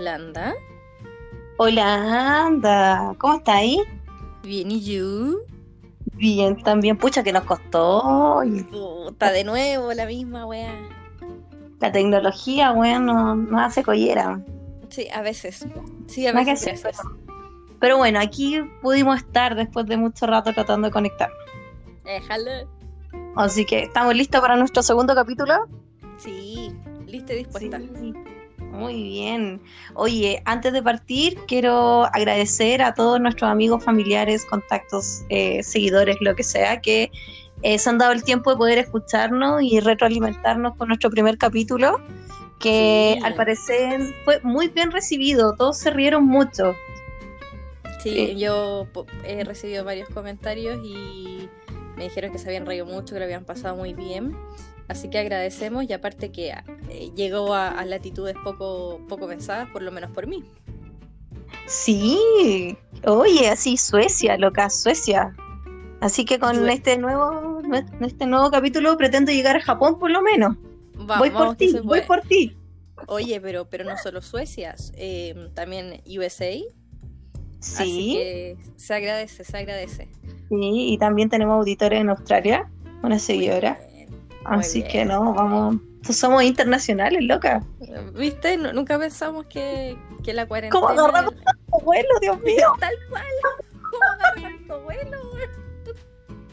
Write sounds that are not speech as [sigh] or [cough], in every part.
Holanda. Hola, anda. ¿Cómo está ahí? Bien, ¿y you? Bien, también. Pucha, que nos costó. Puta, de nuevo la misma weá. La tecnología, weón, nos no hace collera. Sí, a veces. Sí, a veces. Pero, pero bueno, aquí pudimos estar después de mucho rato tratando de conectar. Déjalo. Así que, ¿estamos listos para nuestro segundo capítulo? Sí, lista y dispuesta. Sí. Muy bien. Oye, antes de partir, quiero agradecer a todos nuestros amigos, familiares, contactos, eh, seguidores, lo que sea, que eh, se han dado el tiempo de poder escucharnos y retroalimentarnos con nuestro primer capítulo, que Sí. al parecer fue muy bien recibido, todos se rieron mucho. Sí, Sí. yo po- he recibido varios comentarios y me dijeron que se habían reído mucho, que lo habían pasado muy bien. Así que agradecemos y aparte que eh, llegó a, a latitudes poco, poco pensadas, por lo menos por mí. Sí, oye, así Suecia, loca, Suecia. Así que con este nuevo, este nuevo capítulo pretendo llegar a Japón por lo menos. Va- voy vamos por ti, voy puede. por ti. Oye, pero, pero no solo Suecia, eh, también USA. Así Sí, que se agradece, se agradece. sí, y también tenemos auditores en Australia, una seguidora. Muy Así bien. que no, vamos, pues somos internacionales, loca. ¿Viste? Nu- Nunca pensamos que, que la cuarentena... ¿Cómo agarramos tanto vuelo, Dios [laughs] mío? Tal cual. ¿Cómo agarra tanto vuelo?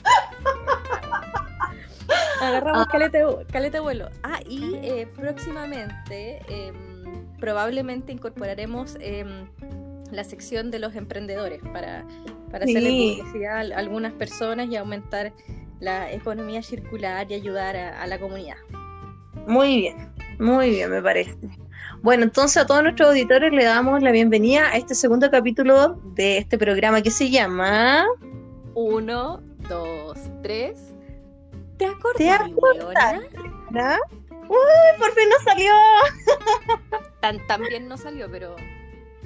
[laughs] Agarramos caleta, de- caleta de vuelo. Ah, y eh, próximamente em, probablemente incorporaremos em, la sección de los emprendedores para, para hacerle Sí. publicidad a algunas personas y aumentar la economía circular y ayudar a, a la comunidad. Muy bien, muy bien, me parece. Bueno, entonces a todos nuestros auditores le damos la bienvenida a este segundo capítulo de este programa que se llama Uno, dos, tres. ¿Te acordás, ¿Te acordás? ¡Uy, por fin nos salió! Tan, tan bien no salió, pero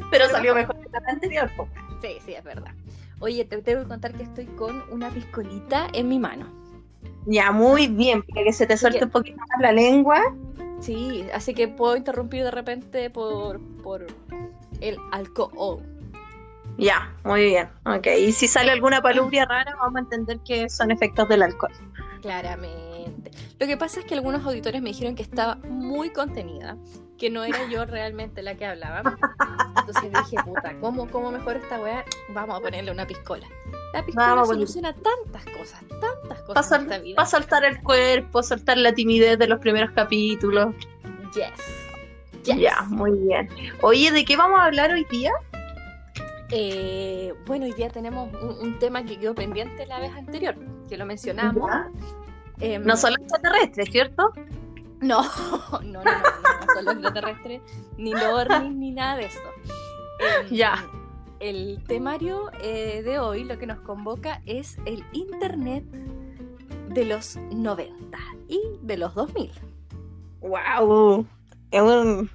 Pero salió mejor que la anterior. sí, sí, es verdad. Oye, te tengo que contar que estoy con una piscolita en mi mano. Ya, muy bien, para que se te suelte que- un poquito más la lengua. Sí, así que puedo interrumpir de repente por, por el alcohol. Ya, muy bien. Ok, y si sale alguna palubria rara, vamos a entender que son efectos del alcohol. Claramente. Lo que pasa es que algunos auditores me dijeron que estaba muy contenida, que no era yo realmente la que hablaba. Entonces dije, puta, ¿cómo, cómo mejor esta weá? Vamos a ponerle una piscola. La piscola Vamos a soluciona tantas cosas, tantas Para cosas en esta vida. soltar el cuerpo, soltar la timidez de los primeros capítulos. Yes. Yes. Ya, muy bien. Oye, ¿de qué vamos a hablar hoy día? Eh, bueno, hoy día tenemos un, un tema que quedó pendiente la vez anterior, que lo mencionamos. Ya. Em, No solo extraterrestres, ¿cierto? No, [laughs] no, no, no, no, los extraterrestres, ni los ni nada de eso. Em, Ya. El temario eh, de hoy lo que nos convoca es el Internet de los 90 y de los 2000. ¡Wow! Es un...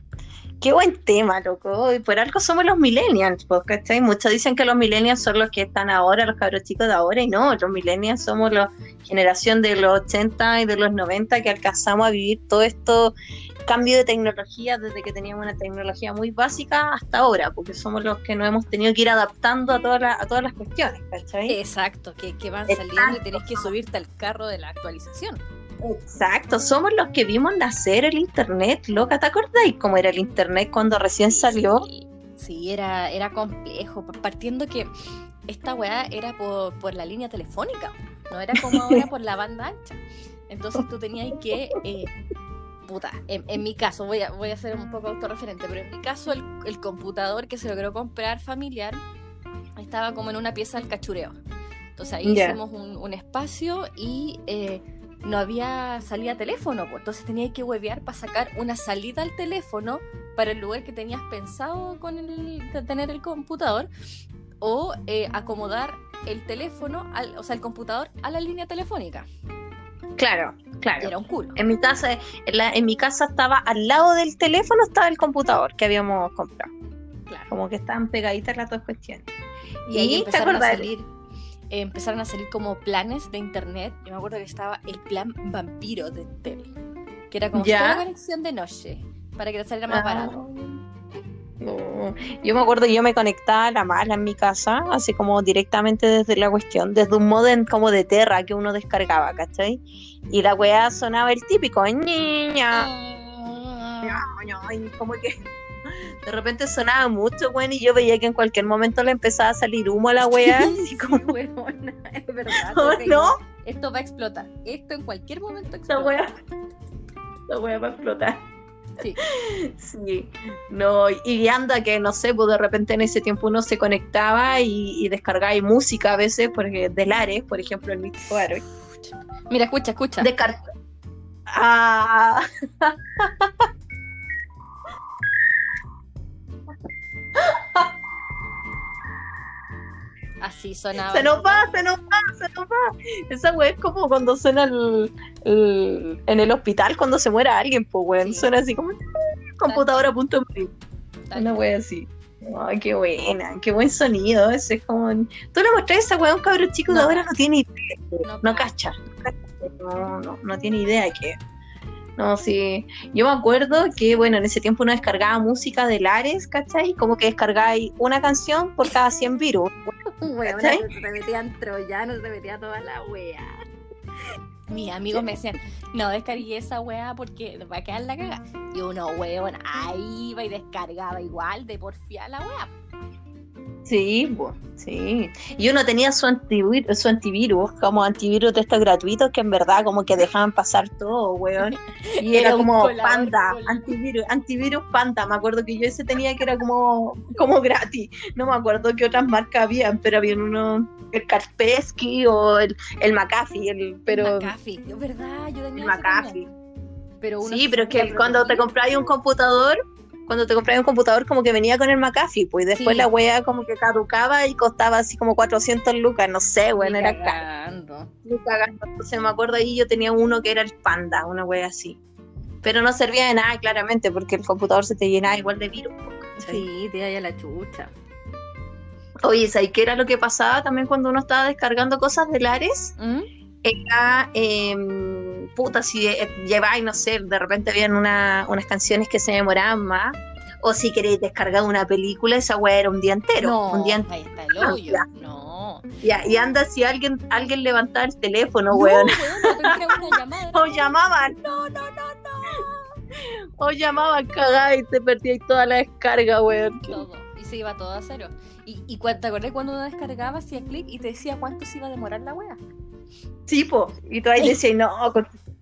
Qué buen tema, loco. Y por algo somos los millennials, pues, ¿cachai? Muchos dicen que los millennials son los que están ahora, los cabros chicos de ahora, y no, los millennials somos la generación de los 80 y de los 90 que alcanzamos a vivir todo esto cambio de tecnología desde que teníamos una tecnología muy básica hasta ahora, porque somos los que nos hemos tenido que ir adaptando a, todas las- a todas las cuestiones, ¿cachai? Exacto, que, que van Exacto. saliendo y tenés que subirte al carro de la actualización. Exacto, somos los que vimos nacer el internet, loca, ¿te acordáis cómo era el internet cuando recién Sí, salió? Sí, sí, era, era complejo, pa- partiendo que esta weá era por, por la línea telefónica, no era como ahora [laughs] por la banda ancha. Entonces tú tenías que, eh, puta, en, en mi caso, voy a, voy a ser un poco autorreferente, pero en mi caso el, el computador que se logró comprar familiar estaba como en una pieza del cachureo. Entonces ahí hicimos un, un espacio y eh, no había salida teléfono, pues entonces tenías que huevear para sacar una salida al teléfono para el lugar que tenías pensado con el, tener el computador o eh, acomodar el teléfono, al, o sea, el computador a la línea telefónica. Claro, claro. Era un culo. En mi casa, en, la- en mi casa estaba al lado del teléfono estaba el computador que habíamos comprado. Claro. Como que estaban pegaditas las dos cuestiones. Y ahí ¿Y te empezaron a salir, empezaron a salir como planes de internet. Yo me acuerdo que estaba el plan vampiro de Tel, que era como Ya. conexión de noche, para que te saliera más Ah, barato. No. Yo me acuerdo, yo me conectaba a la mala en mi casa, así como directamente desde la cuestión, desde un modem como de Terra que uno descargaba, ¿cachai? Y la weá sonaba el típico, niña, como que de repente sonaba mucho, weón, y yo veía que en cualquier momento le empezaba a salir humo a la weá. como, weona, [laughs] es verdad. ¿Oh, ok, no? Esto va a explotar. Esto en cualquier momento explota. weá, esta weá va a explotar. Sí. [laughs] Sí, no, y anda que no sé, pues de repente en ese tiempo uno se conectaba y, y descargaba ahí música a veces, porque del Ares, por ejemplo, el mítico Ares. Mira, escucha, escucha. Descar- Ah, [laughs] Así sonaba. se nos va, se nos va, se nos va. Esa weá es como cuando suena el, el- en el hospital cuando se muera alguien, pues weón. Sí. Suena así como computadora a punto de morir. Una wea así. Ay, qué buena, qué buen sonido. Ese es como. Tú le mostrás a esa wea a un cabrón chico de No ahora no tiene idea. No No cacha. no. No, no, tiene idea de qué. No, sí. Yo me acuerdo que, bueno, en ese tiempo uno descargaba música de Lares, ¿cachai? Como que descargáis una canción por cada 100 virus. Weona, se metían troyanos, se metía toda la wea. Mis amigos me decían, no descargué esa wea porque va a quedar la caga. Y uno, weón, ahí iba y descargaba igual de porfía la wea. Sí, pues, sí. Y uno tenía su antivirus, su antivirus, como antivirus de estos gratuitos que en verdad como que dejaban pasar todo, weón. Y [laughs] era, como colador panda, antivirus, antivirus panda. Me acuerdo que yo ese tenía que era como, como gratis. No me acuerdo qué otras marcas habían, pero había uno, el Kaspersky o el, el McAfee, el, pero McAfee, es verdad, yo tenía el McAfee. Pero uno Sí, pero es que cuando te compráis un computador, cuando te compráis un computador como que venía con el McAfee, pues y después Sí. la wea como que caducaba y costaba así como 400 lucas, no sé, bueno, Ni era caro. cagando. Ni cagando. Entonces me acuerdo ahí yo tenía uno que era el Panda, una wea así. Pero no servía de nada, claramente, porque el computador se te llenaba igual de virus. ¿cachai? Sí, te da la chucha. Oye, ¿sabes qué era lo que pasaba también cuando uno estaba descargando cosas de Lares? ¿Mm? Era, em, puta, si eh, lleváis, no sé, de repente habían una- unas canciones que se demoraban más, o si queréis descargar una película, esa weá era un día entero, No, un día entero. ahí está el hoyo. Ya. No. Ya, y anda si alguien, alguien levantaba el teléfono, No, weón, no [laughs] o llamaban, No, no, no, no. o llamaban cagada y te perdíais toda la descarga, weón. Todo. Y se iba todo a cero. Y, y te acordás cuando uno descargaba, hacía clic y te decía cuánto se iba a demorar la wea. Sí, po. Y tú ahí decías, no,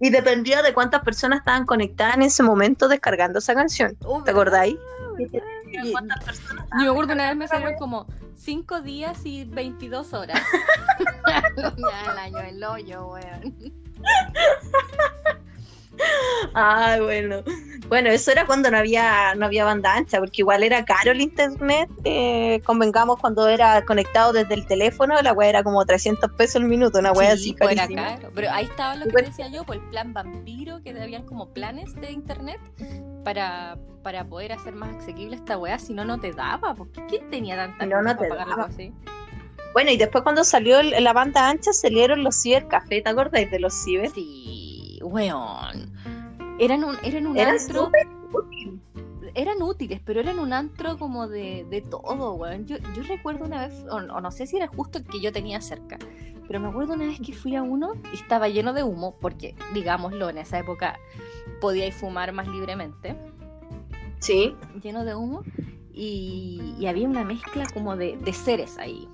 y dependía de cuántas personas estaban conectadas en ese momento descargando esa canción. ¿Te acordáis? Y- ¿Cuántas personas Yo me acuerdo una vez me salieron como 5 días y 22 horas. [laughs] [laughs] ya el año el hoyo, weón. [laughs] Ah, bueno. Bueno, eso era cuando no había, no había banda ancha, porque igual era caro el internet. eh, convengamos cuando era conectado desde el teléfono, la weá era como 300 pesos el minuto, una weá Sí, así pues era caro. Pero ahí estaba lo que decía yo, por el plan vampiro, que habían como planes de internet para, para poder hacer más asequible esta weá, si no, no te daba. Porque ¿quién tenía tanta No, no te para pagar daba. algo así? Bueno, y después cuando salió el- la banda ancha salieron los cibercafés, ¿te acordáis de los ciber? Sí, weón. Eran un, eran un Eran antro. eran útiles, pero eran un antro como de, de todo, weón. Yo, yo recuerdo una vez, o, o no sé si era justo el que yo tenía cerca, pero me acuerdo una vez que fui a uno y estaba lleno de humo, porque, digámoslo, en esa época podíais fumar más libremente, Sí. lleno de humo, y, y había una mezcla como de, de seres ahí,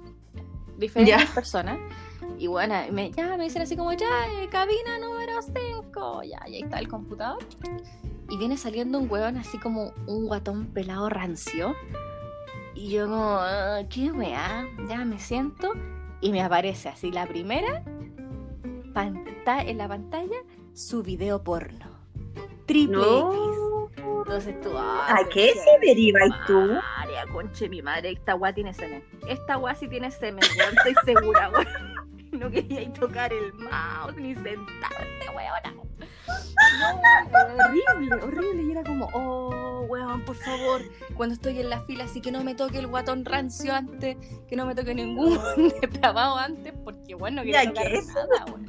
diferentes Ya. personas. Y bueno, me, ya me dicen así como, ya, eh, cabina número 5, ya, y ahí está el computador. Y viene saliendo un hueón así como un guatón pelado rancio. Y yo como, "Ah, ¿qué weá? Ya me siento. Y me aparece así la primera, en la pantalla, su video porno. Triple X. Entonces tú, ¿A ay, qué conche se mi derivas tú? madre, conche mi madre, esta weá tiene semen. Esta weá sí tiene semen, weón, estoy segura, weón. No quería ir tocar el mouse ni sentarte, weona. No, horrible, horrible. Y era como, oh, weón, por favor, cuando estoy en la fila, así que no me toque el guatón rancio antes, que no me toque ningún [laughs] depravado antes, porque bueno, no quería tocar nada, weón.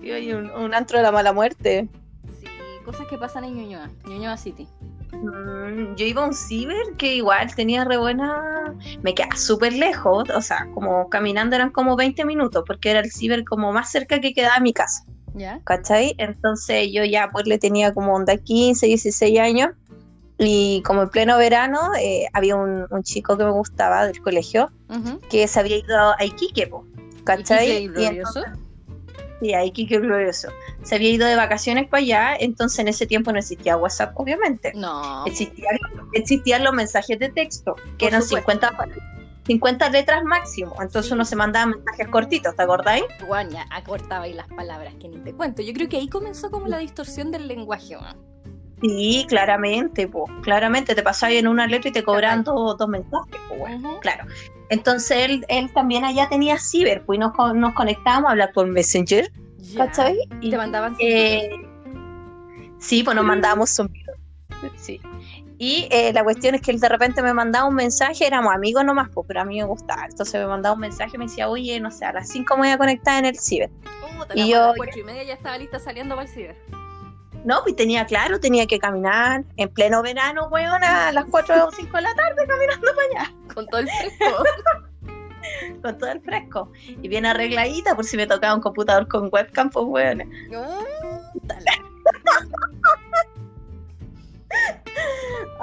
Y hay un, un antro de la mala muerte. Sí, cosas que pasan en Ñuñoa, Ñuñoa City. Mm, yo iba a un ciber que igual tenía re buena. Me quedaba súper lejos, o sea, como caminando eran como 20 minutos, porque era el ciber como más cerca que quedaba mi casa. ¿Ya? ¿Cachai? Entonces yo ya pues le tenía como onda 15, 16 años. Y como en pleno verano, eh, había un, un chico que me gustaba del colegio que se había ido a Iquique, po, ¿cachai? ¿Y Y glorioso? Sí, a Iquique glorioso. Se había ido de vacaciones para allá, entonces en ese tiempo no existía WhatsApp, obviamente. No. Existían, existían los mensajes de texto, que Por eran supuesto. 50, pa- 50 letras máximo. Entonces Sí. uno se mandaba mensajes cortitos, ¿te acordáis? Guaña, acortaba ahí las palabras que ni te cuento. Yo creo que ahí comenzó como la distorsión del lenguaje, weón. Sí, claramente, pues. Claramente te pasabas en una letra y te cobraban dos, dos mensajes, pues, bueno. Claro. Entonces él, él también allá tenía ciber, pues nos, nos conectábamos a hablar por Messenger, Ya. ¿cachai? Y, Te mandaban Eh, sí, pues nos mandábamos zumbidos. [laughs] Sí. Y eh, la cuestión es que él de repente me mandaba un mensaje, éramos amigos nomás, pues, pero a mí me gustaba. Entonces me mandaba un mensaje y me decía, oye, no sé, a las 5 me voy a conectar en el ciber. Puta, y yo- a las cuatro y media ya estaba lista saliendo para el ciber. No, pues tenía claro, tenía que caminar en pleno verano, weón, a las 4 o 5 de la tarde caminando para allá, Con todo el fresco. [laughs] con todo el fresco. Y bien arregladita por si me tocaba un computador con webcam, pues weón.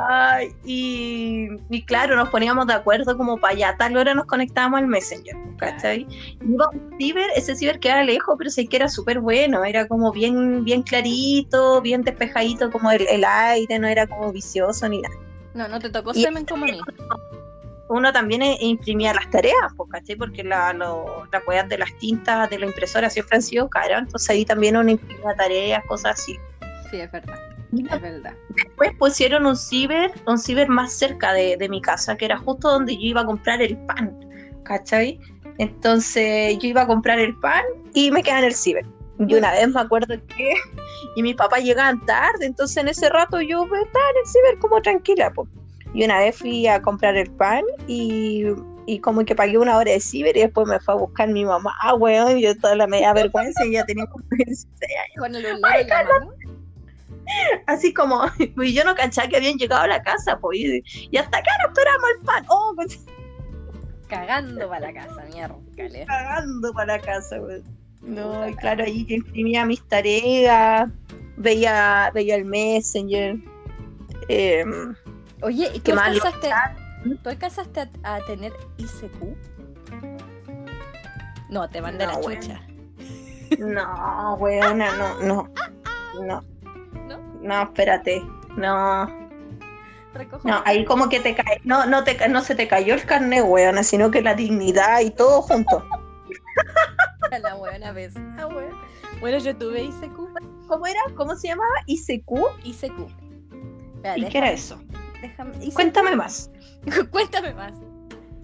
Ay, y, y claro, nos poníamos de acuerdo como para allá, tal hora nos conectábamos al Messenger, ¿cachai? Y iba a un ciber, ese ciber quedaba lejos, pero sí que era súper bueno, era como bien, bien clarito, bien despejadito como el, el aire, no era como vicioso ni nada. No, no te tocó Y- semen como a mí. Uno también eh, imprimía las tareas, pues, ¿cachai? Porque la, lo, las de las tintas de la impresora siempre han sido caras, entonces ahí también uno imprimía tareas, cosas así. Sí, es verdad. Es verdad. Después pusieron un ciber, un ciber más cerca de, de mi casa, que era justo donde yo iba a comprar el pan, ¿cachai? Entonces yo iba a comprar el pan y me quedaba en el ciber. Y una vez me acuerdo que [laughs] y mis papás llegaban tarde, entonces en ese rato yo estaba en el ciber como tranquila. po. Y una vez fui a comprar el pan y, y como que pagué una hora de ciber y después me fue a buscar mi mamá, ah, weón, y yo toda la media vergüenza y ya tenía como [laughs] 16 años. Con el olor en la mano. [laughs] Así como, [laughs] y yo no cachaba que habían llegado a la casa, pues, y, hasta acá no esperamos el pan. Oh, estoy [laughs] Cagando para la casa, mierda. cagando para la casa, güey. No, y claro, ahí yo imprimía mis tareas, veía, veía el Messenger. eh, Oye, ¿y ¿Qué tú alcanzaste, ¿tú alcanzaste a, a tener ICQ? No, te mandé No, la chucha. no, weona, no, no, no. ¿No? Espérate. No, Recojo no, ahí como que te cae, no, no te no se te cayó el carnet, weona, sino que la dignidad y todo junto. [laughs] la buena vez. Ah, bueno. Bueno, yo tuve ICQ. ¿Cómo era? ¿Cómo se llamaba? ICQ. ICQ. ¿Y qué era eso? déjame- ICQ. Cuéntame más. [laughs] Cuéntame más.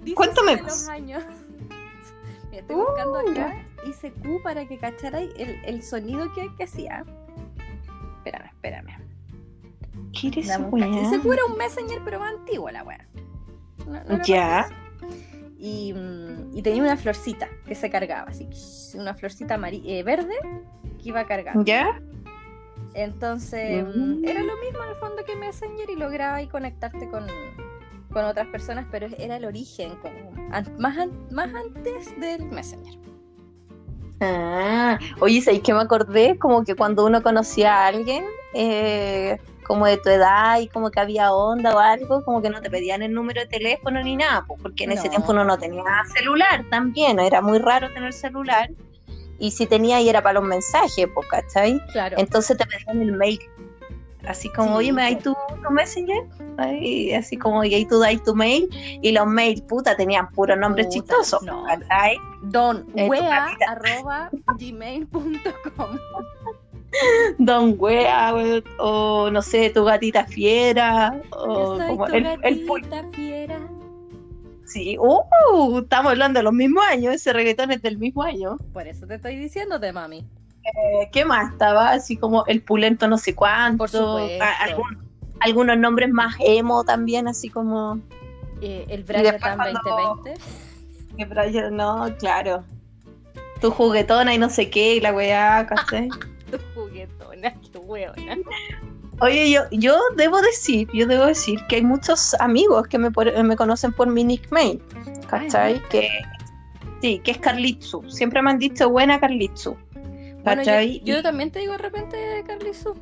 Dice Cuéntame más. los años. [laughs] Mira, estoy buscando Uh, acá ICQ para que cacharais el, el sonido que, que hacía. Espérame, espérame. ¿Qué eres, weá? ICQ era un Messenger, pero más antiguo la weá. No- no era Ya. Y, mm, y tenía una florcita que se cargaba, así, una florcita eh, verde que iba cargando. ¿Ya? Entonces, Mm. era lo mismo en el fondo que Messenger y lograba ahí conectarte con, con otras personas, pero era el origen, como más, más antes del Messenger. Ah, oye, ¿sabes qué me acordé? Como que cuando uno conocía a alguien, eh, como de tu edad y como que había onda o algo, como que no te pedían el número de teléfono ni nada, pues, porque en ese tiempo uno no tenía celular también, era muy raro tener celular. Y si tenía, y era para los mensajes, pues, ¿cachai? Claro. Entonces te pedían el mail. Así como, Sí, oye, ¿me dais tu, tu messenger? Ay, así como, y ahí tú dais tu mail. Y los mails, puta, tenían puros nombres Puta, chistosos. Don Eh, wea arroba gmail.com. Don Wea, we- o no sé, tu gatita fiera, Yo o soy como tu el, gatita fiera. Sí, uh, estamos hablando de los mismos años, ese reggaetón es del mismo año. Por eso te estoy diciéndote, mami. Eh, ¿Qué más? Estaba así como el pulento no sé cuánto. Por supuesto. a- algún- algunos nombres más emo también, así como Eh, el Brian después Tan cuando- 2020. que [laughs] Brian, no, claro. Tu juguetona y no sé qué, y la weá, ¿cachai? [laughs] Tu juguetona, qué hueona. Oye, yo, yo debo decir, yo debo decir que hay muchos amigos que me, por- me conocen por mi nickname, ¿cachai? Que, sí, que es Carlitsu. Siempre me han dicho buena Carlitsu. Bueno, yo, también te digo de repente, Carlizu.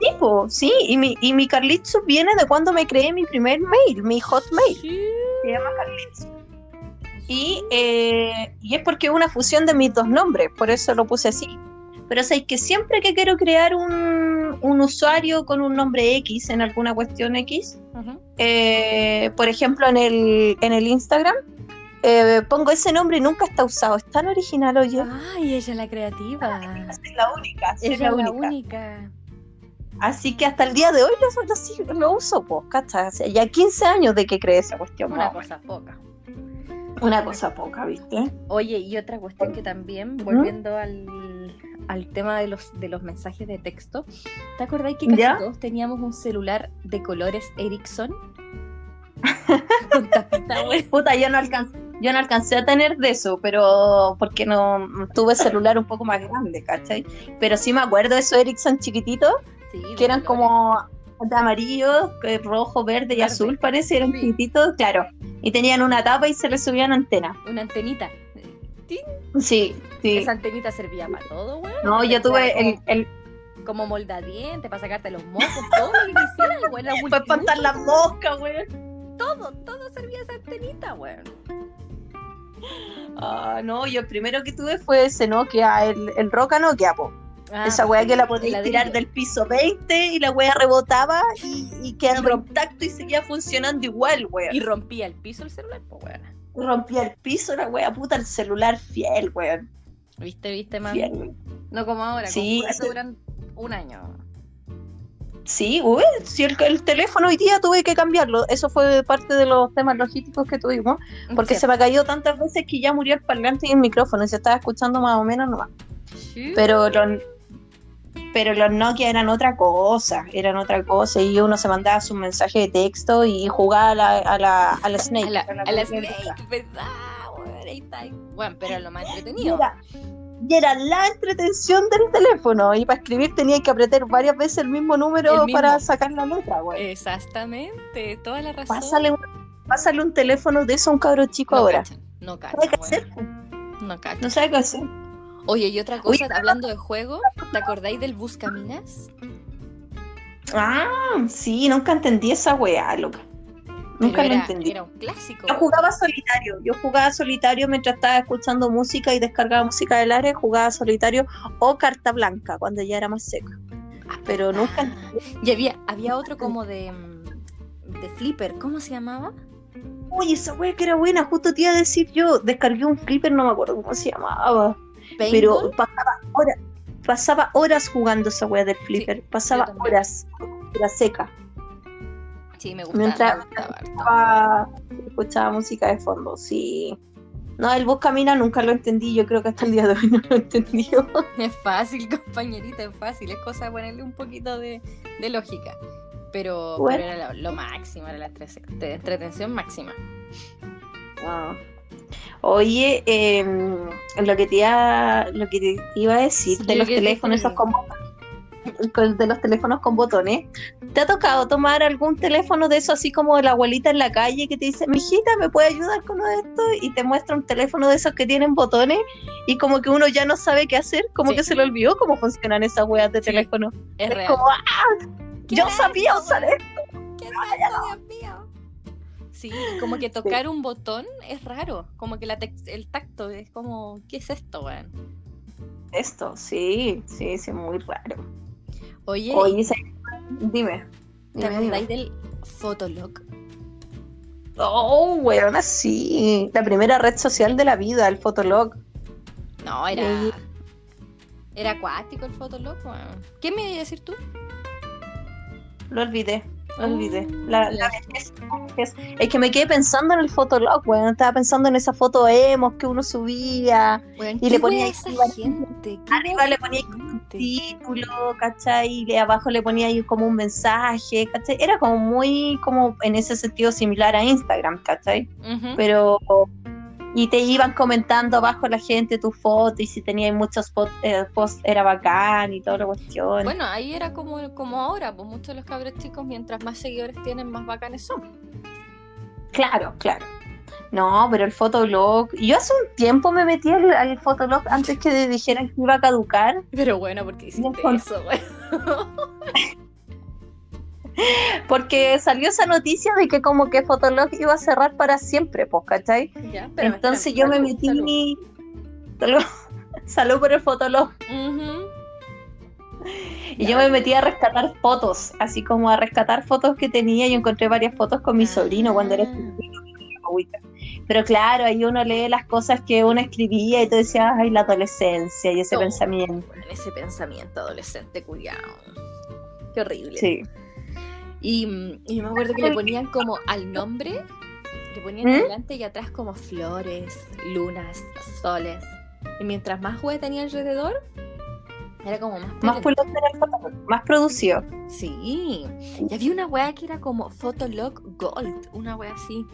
Y, po, sí, y mi, y mi Carlitsu viene de cuando me creé mi primer mail, mi hotmail. Sí. Se llama Carlitsu. Y, eh, y es porque es una fusión de mis dos nombres, por eso lo puse así. Pero sé que siempre que quiero crear un, un usuario con un nombre X en alguna cuestión X, eh, por ejemplo en el, en el Instagram, eh, pongo ese nombre y nunca está usado. Es tan original, oye. Ay, ella es la creativa. Es la única, es la única. única. Así que hasta el día de hoy lo, lo, lo uso, pues, ya 15 años de que creé esa cuestión. Una cosa poca. Una cosa poca, ¿viste? Oye, y otra cuestión que también, volviendo al, al tema de los, de los mensajes de texto, ¿te acordáis que casi ¿Ya? todos teníamos un celular de colores Ericsson? [laughs] Con tapita, güey. Puta, yo no alcancé, yo no alcancé a tener de eso, pero porque no tuve celular un poco más grande, ¿cachai? Pero sí me acuerdo de esos Ericsson chiquititos, Sí, que eran colores. como de amarillo, rojo, verde y Verde. azul, parece, eran Sí. chiquititos, claro. Y tenían una tapa y se les subían antenas. Una antenita. ¡Tin! Sí, sí. Esa antenita servía para todo, güey. No, yo tuve el, el Como moldadiente, para sacarte los mocos, todo lo que quisieras, [laughs] para espantar las moscas, güey. Todo, todo servía esa antenita, güey. Ah, no, yo el primero que tuve fue ese Nokia, el, el Roca Nokia, po. Ah, Esa weá que la ladrillo. tirar del piso 20 y la weá rebotaba y, y quedaba contacto y seguía funcionando igual, weá. Y rompía el piso el celular, pues, güey. Rompía el piso la weá, puta, el celular fiel, weón. ¿Viste, viste, man? Fiel. No como ahora, Sí, con ese- duran un año. Sí, uy, si el, el teléfono hoy día tuve que cambiarlo. Eso fue parte de los temas logísticos que tuvimos, porque Sí. se me cayó tantas veces que ya murió el parlante y el micrófono y se estaba escuchando más o menos nomás. Sí. Pero los, pero los Nokia eran otra cosa, eran otra cosa y uno se mandaba sus mensajes de texto y jugaba a la, a la, a la Snake. a la, a la Snake. ¿verdad? Bueno, pero lo más entretenido. Y era la entretención del teléfono y para escribir tenía que apretar varias veces el mismo número El mismo. para sacar la letra, güey. Exactamente, toda la razón. Pásale un, pásale un teléfono de eso a un cabro chico no ahora. cachan, no No sabe qué No cachan. no sabe qué hacer. Oye, y otra cosa, hablando de juego, ¿te acordáis del Buscaminas? Ah, sí, nunca entendí esa weá, loca. Nunca Pero lo era, entendí. era un clásico. Yo jugaba solitario, yo jugaba solitario mientras estaba escuchando música y descargaba música del área, jugaba solitario o carta blanca cuando ya era más seca. Ah, Pero nunca ah. Y había, había otro como de, mm, de Flipper, ¿cómo se llamaba? Uy, esa wea que era buena, justo te iba a decir yo, descargué un flipper, no me acuerdo cómo se llamaba, pero pasaba horas, pasaba horas jugando esa wea del flipper, pasaba horas, era seca, Sí, me gustaba. mientras- me gustaba harto. escuchaba, música de fondo, sí. No, el Buscamina nunca lo entendí, yo creo que hasta el día de hoy no lo entendió. [laughs] Es fácil, compañerita, es fácil. Es cosa de ponerle un poquito de, de lógica. Pero, Bueno. pero era lo, lo máximo, era la entretención máxima. Ah. Oye, em, lo que te iba, lo que te iba a decir Sí, de lo los teléfonos esos con- [laughs] de los teléfonos con botones, ¿te ha tocado tomar algún teléfono de eso así como la abuelita en la calle que te dice, mijita, ¿me puede ayudar con uno de esto? Y te muestra un teléfono de esos que tienen botones y como que uno ya no sabe qué hacer, como Sí. que se le olvidó cómo funcionan esas weas de Sí, teléfono. Es Es real. como, ah, ¿Qué yo sabía esto, usar esto. ¿Qué es esto, Dios mío? Sí, como que tocar un botón es raro. Como que la el tacto es como, ¿qué es esto, weón? Esto, sí, sí, sí, muy raro. Oye, Oye, esa- dime. ¿te acordáis del Fotolog? Oh, weona, sí. La primera red social de la vida, el Fotolog. No, era. Sí. Era acuático el Fotolog, weón. ¿Qué me ibas a decir tú? Lo olvidé, olvidé. Mm, La, la vejez. Es que me quedé pensando en el Fotolog, weón. Estaba pensando en esa foto emos que uno subía. Y ¿qué le ponía esa arriba- le ponía gente? Título, ¿cachai? Y de abajo le ponía ahí como un mensaje, ¿cachai? Era como muy, como en ese sentido similar a Instagram, ¿cachai? Pero y te iban comentando abajo la gente tu foto y si tenías muchos posts eh, post era bacán y toda la cuestión. Bueno, ahí era como, como ahora, pues muchos de los cabros chicos, mientras más seguidores tienen, más bacanes son. Claro, claro. No, pero el fotolog. Yo hace un tiempo me metí al, al fotolog antes que dijeran que iba a caducar. Pero bueno, porque hiciste eso, güey. [laughs] [laughs] Porque salió esa noticia de que como que Fotolog iba a cerrar para siempre, pues, ¿cachai? Ya, Entonces yo me salud, metí. Salud. [laughs] Salud por el Fotolog. Y Ya. yo me metí a rescatar fotos, así como a rescatar fotos que tenía. Yo encontré varias fotos con mi sobrino cuando era Ah. chiquito. Pero claro, ahí uno lee las cosas que uno escribía y tú decías, ay, la adolescencia y ese Oh, pensamiento. ese pensamiento adolescente, cuidado. Qué horrible. Sí. Y, y me acuerdo que le ponían como al nombre, le ponían ¿Mm? adelante y atrás como flores, lunas, soles. Y mientras más web tenía alrededor, era como más Más era más producido. Sí. Y había una wea que era como Fotolog Gold, una wea así.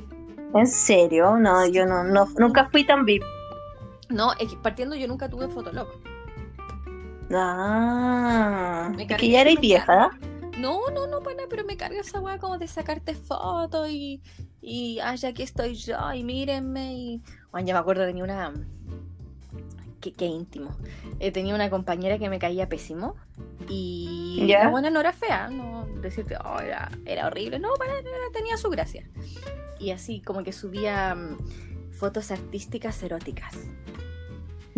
¿En serio? No, yo no, no nunca fui tan VIP. No, es que partiendo yo nunca tuve Fotolog. Ah, que ya eres vieja. No, no, no, pana, pero me carga esa weá como de sacarte fotos y, y, ay, aquí estoy yo, y mírenme, y... Bueno, ya me acuerdo, tenía una... Qué, qué íntimo. Eh, tenía una compañera que me caía pésimo y ¿Ya? la buena no era fea, no decirte, oh, era, era horrible, no, era- tenía su gracia. Y así como que subía mm, fotos artísticas eróticas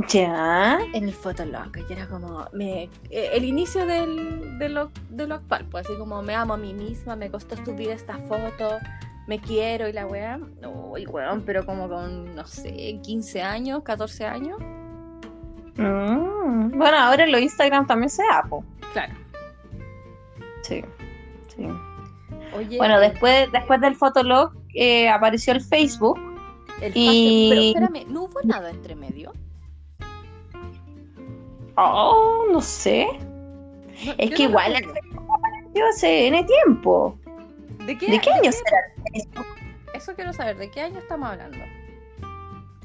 Ya. en el Fotolog. Y era como me, eh, el inicio del, de, lo, de lo actual, pues así como me amo a mí misma, me costó subir esta foto, me quiero y la weá. Uy, weón, pero como con, no sé, 15 años, 14 años. Mm, Bueno, ahora en los Instagram también se da, po. Claro. Sí. sí. Oye, Bueno, después, después del Fotolog eh, apareció el Facebook. el y- Pero espérame, ¿no hubo nada entre medio? Oh, no sé. No, Es que no igual apareció hace N tiempo. ¿De qué, ¿De qué de año será Facebook? Eso quiero saber, ¿de qué año estamos hablando?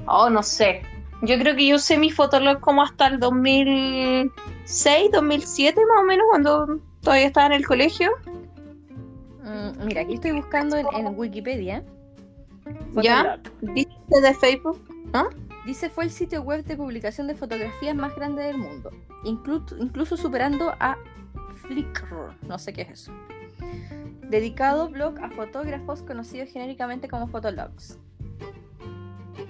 Oh, no sé. Yo creo que yo usé mi Fotolog como hasta el 2006, 2007 más o menos, cuando todavía estaba en el colegio. Mm, mira, aquí estoy buscando en, en Wikipedia. ¿Ya? ¿Dice de Facebook? Dice fue el sitio web de publicación de fotografías más grande del mundo, inclu- incluso superando a Flickr, no sé qué es eso. Dedicado blog a fotógrafos conocidos genéricamente como Fotologs.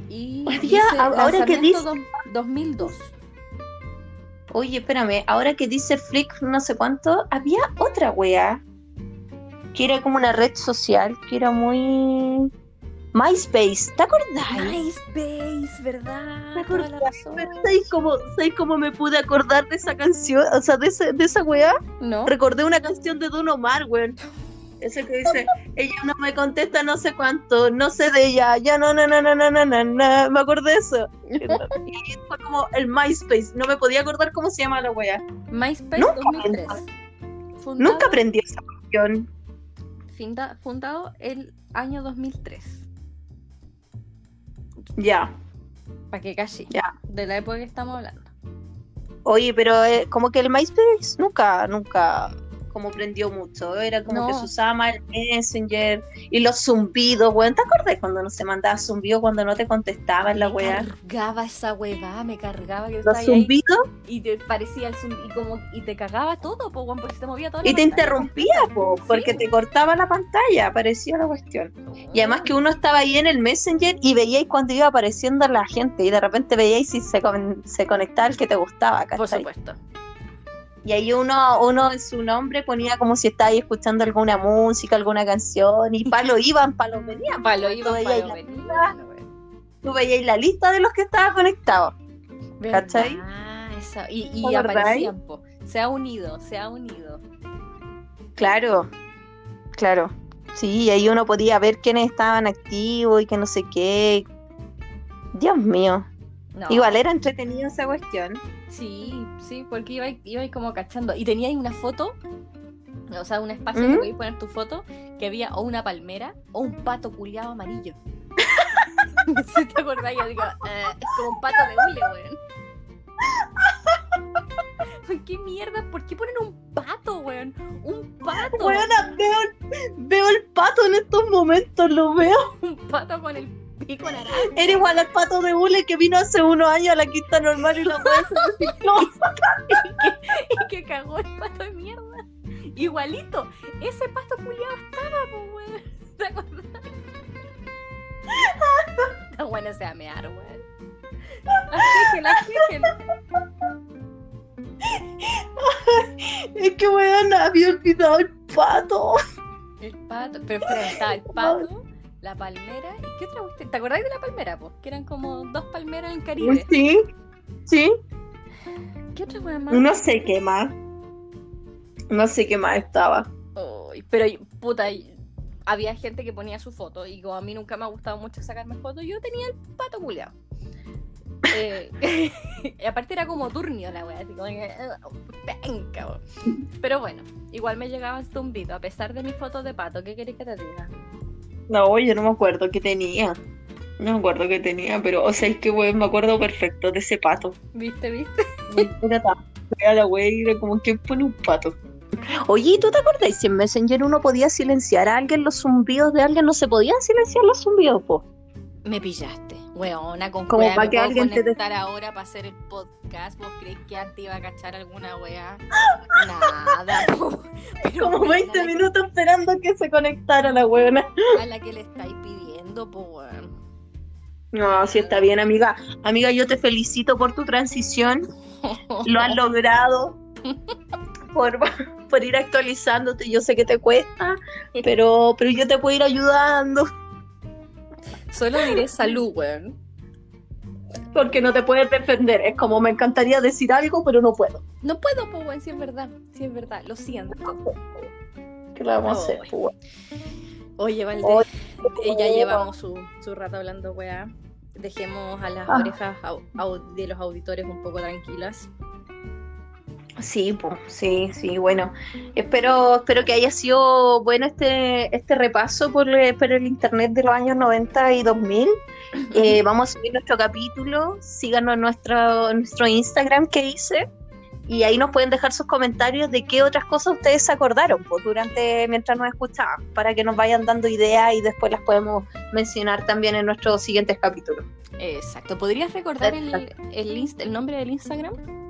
Y Oye, dice ahora que dice- dos- 2002. Oye, espérame, ahora que dice Flick no sé cuánto, había otra wea que era como una red social, que era muy... MySpace, ¿te acordás? MySpace, ¿verdad? ¿Te. ¿Sabes cómo, ¿Sabes cómo me pude acordar de esa canción? O sea, de, ese- de esa wea. ¿No? Recordé una canción de Don Omar, weón. Ese que dice, ella no me contesta no sé cuánto, no sé de ella, ya no, no, no, no, no, no, no, no. me acordé de eso. [laughs] Y fue como el MySpace, no me podía acordar cómo se llama la wea. MySpace Nunca 2003. Fundado, Nunca aprendí esa canción. fundado el año 2003. Ya. Para que calle. Ya. De la época que estamos hablando. Oye, pero eh, como que el MySpace nunca, nunca como prendió mucho. Era como No. que se usaba más el Messenger y los zumbidos, weón. ¿Te acordás cuando no se mandaba zumbido cuando no te contestaban la me weá? cargaba esa huevada, me cargaba Los zumbidos y te parecía el zumbi y como y te cagaba todo, po, weón, porque se te movía todo. y te interrumpía, po, porque Sí. te cortaba la pantalla, parecía la cuestión. Y además que uno estaba ahí en el Messenger y veíais cuando iba apareciendo la gente y de repente veíais si se, con- se conectaba el que te gustaba, Por ¿cachai? supuesto. Y ahí uno, uno en su nombre ponía como si estaba ahí escuchando alguna música, alguna canción, y palo iban, palo venían. Palo pues, iba, tú veías palo la lista. Tú veías la lista de los que estaban conectados. ¿Cachai? Esa- Y, y aparecían, po. Se ha unido, se ha unido. Claro, claro. Sí, y ahí uno podía ver quiénes estaban activos y que no sé qué. Dios mío. No. Igual era entretenido esa cuestión. Sí, sí, porque iba, iba como cachando. Y tenía ahí una foto, o sea, un espacio ¿Mm? donde podías poner tu foto, que había o una palmera o un pato culiado amarillo. [laughs] si te acordás, yo digo, eh, es como un pato de hule, weón. [laughs] ¿Qué mierda? ¿Por qué ponen un pato, weón? Un pato. Weona, veo, veo el pato en estos momentos, lo veo. [laughs] Un pato con el Era igual al pato de hule que vino hace unos años a la quinta normal y la se recicló. [laughs] y que cagó el pato de mierda. Igualito. Ese pato culiado estaba, pues, weón. ¿Te acordás? Está bueno ese amear, weón. Afíjen, afíjen. Es que weón, había olvidado el pato. El pato. Pero espera, el pato, la palmera. ¿Y qué otra cuestión? ¿Te acordás de la palmera, pues? Que eran como dos palmeras en Caribe. Sí, sí. ¿Qué otra weón más? No sé qué más. No sé qué más estaba. Ay, pero, puta, había gente que ponía su foto y como a mí nunca me ha gustado mucho sacarme fotos, yo tenía el pato culiao. Eh, [laughs] y aparte era como turnio la wea, así como que, eh. Pero bueno, igual me llegaban zumbidos, a pesar de mis fotos de pato, ¿qué querés que te diga? No, yo no me acuerdo qué tenía. No me acuerdo qué tenía, pero, o sea, es que weón, me acuerdo perfecto de ese pato. ¿Viste, viste? [laughs] Era tan fea la wea y era como que pone un pato. Oye, ¿y ¿tú te acordás si en Messenger uno podía silenciar a alguien los zumbidos de alguien? No se podían silenciar los zumbidos, po. Me pillaste, weona, con Como wea pa' me que puedo alguien te- ahora para hacer el podcast. ¿Vos crees que antes iba a cachar alguna wea? Nada. [laughs] Pero Como weona, 20 la que- minutos esperando que se conectara la weona. a la que le estáis pidiendo, po, weón. No, sí está bien, amiga. Amiga, yo te felicito por tu transición. Lo has [laughs] logrado. Por, por ir actualizándote. Yo sé que te cuesta, pero, pero yo te puedo ir ayudando. Solo diré salud, weón. Porque no te puedes defender. Es como me encantaría decir algo, pero no puedo. No puedo, po, weón, si es verdad. Si es verdad, lo siento. ¿Qué le vamos a hacer? Pues, Oye, Valdés, Oye, eh, ya llevamos su, su rato hablando, weá. Dejemos a las Ah. orejas au- au- de los auditores un poco tranquilas. Sí, pues, sí, sí, bueno. Espero, espero que haya sido bueno este, este repaso por, eh, por el internet de los años 90 y 2000. Eh, vamos a subir nuestro capítulo. Síganos en nuestro, nuestro Instagram que hice. Y ahí nos pueden dejar sus comentarios de qué otras cosas ustedes se acordaron pues, durante mientras nos escuchaban, para que nos vayan dando ideas y después las podemos mencionar también en nuestros siguientes capítulos. Exacto. ¿Podrías recordar el, el, el nombre del Instagram?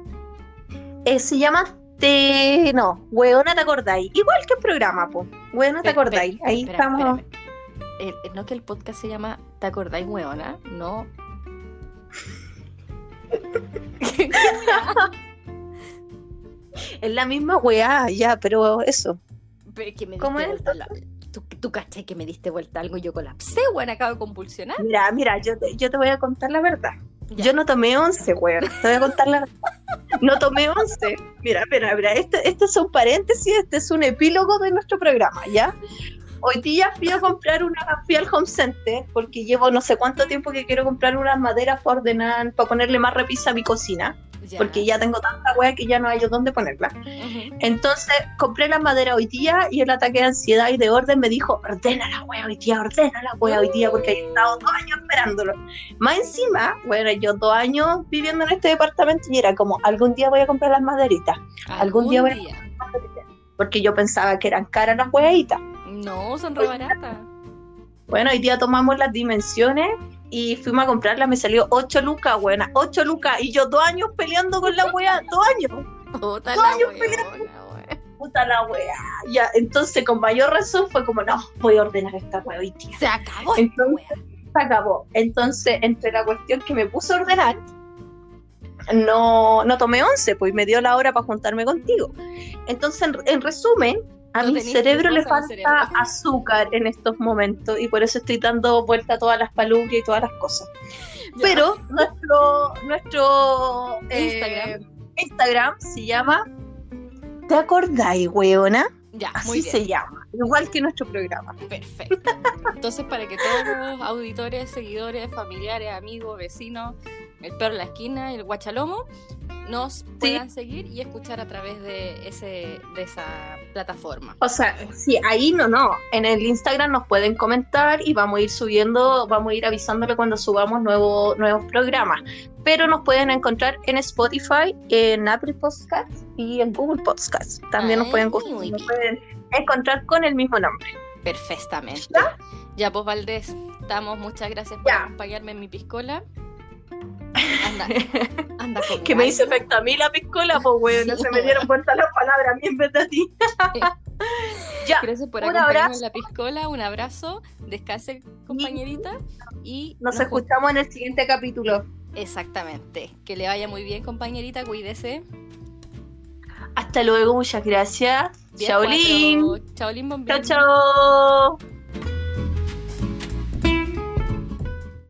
Eh, se llama Te... No, Weona te acordáis. Igual que el programa, pues. Weona te acordáis. Ahí espera, estamos. no que el podcast se llama ¿Te acordáis, weona? No. [laughs] Es la misma weá, ya, pero eso. Pero es que me ¿Cómo es? la... Tú, tú caché que me diste vuelta algo y yo colapsé, weón, acabo de convulsionar. Mira, mira, yo te, yo te voy a contar la verdad. Yo no tomé once, weón. Te voy a contar la. No tomé once. Mira, mira, mira. Este es un paréntesis, este es un epílogo de nuestro programa, ¿ya? Hoy día fui a comprar una, fui al home center porque llevo no sé cuánto tiempo que quiero comprar unas maderas para ordenar, para ponerle más repisa a mi cocina, Ya. porque ya tengo tanta wea que ya no hay dónde ponerla. Entonces compré las maderas hoy día y el ataque de ansiedad y de orden me dijo, ordena la wea hoy día, ordena la wea hoy día, porque he estado dos años esperándolo. Más encima, bueno, yo dos años viviendo en este departamento y era como, algún día voy a comprar las maderitas, algún día voy a- porque yo pensaba que eran caras las weitas. No, son re baratas. Bueno, hoy día tomamos las dimensiones y fuimos a comprarlas, me salió 8 lucas, buena, 8 lucas, y yo dos años peleando con la wea, dos años. Puta Dos la años weona, weón. puta la wea. Ya, entonces con mayor razón fue como, no, voy a ordenar esta wea hoy día. Se acabó Entonces, wea. Se acabó. Entonces, entre la cuestión que me puse a ordenar, no, no tomé once, pues me dio la hora para juntarme contigo. Entonces, en, en resumen, a No mi cerebro le falta cerebro. azúcar en estos momentos y por eso estoy dando vuelta a todas las palubrias y todas las cosas. Ya. Pero nuestro, nuestro eh, Instagram. Instagram se llama ¿Te acordáis, weona? Ya, Así muy bien. se llama, igual que nuestro programa. Perfecto. Entonces, para que todos los auditores, seguidores, familiares, amigos, vecinos, el perro en la esquina, el guachalomo, nos puedan seguir y escuchar a través de, ese, de esa plataforma. O sea, sí, ahí no, no. En el Instagram nos pueden comentar y vamos a ir subiendo, vamos a ir avisándole cuando subamos nuevos nuevos programas. Pero nos pueden encontrar en Spotify, en Apple Podcasts y en Google Podcasts. También nos pueden, nos encontrar con el mismo nombre. Perfectamente. ¿Ya? pues Valdés, estamos. Muchas gracias por Ya. acompañarme en mi piscola. Anda, [laughs] anda con Que me hizo efecto a mí la piscola, pues weón, no se me dieron vuelta las palabras a mí en vez de a ti. [laughs] ya, Gracias por abrazo. en la piscola. Un abrazo. Descanse, compañerita. Y nos nos escuchamos en el siguiente capítulo. Exactamente. Que le vaya muy bien, compañerita. Cuídese. Hasta luego, muchas gracias. Chaolín. Chaolín, bombín. Chao, chao.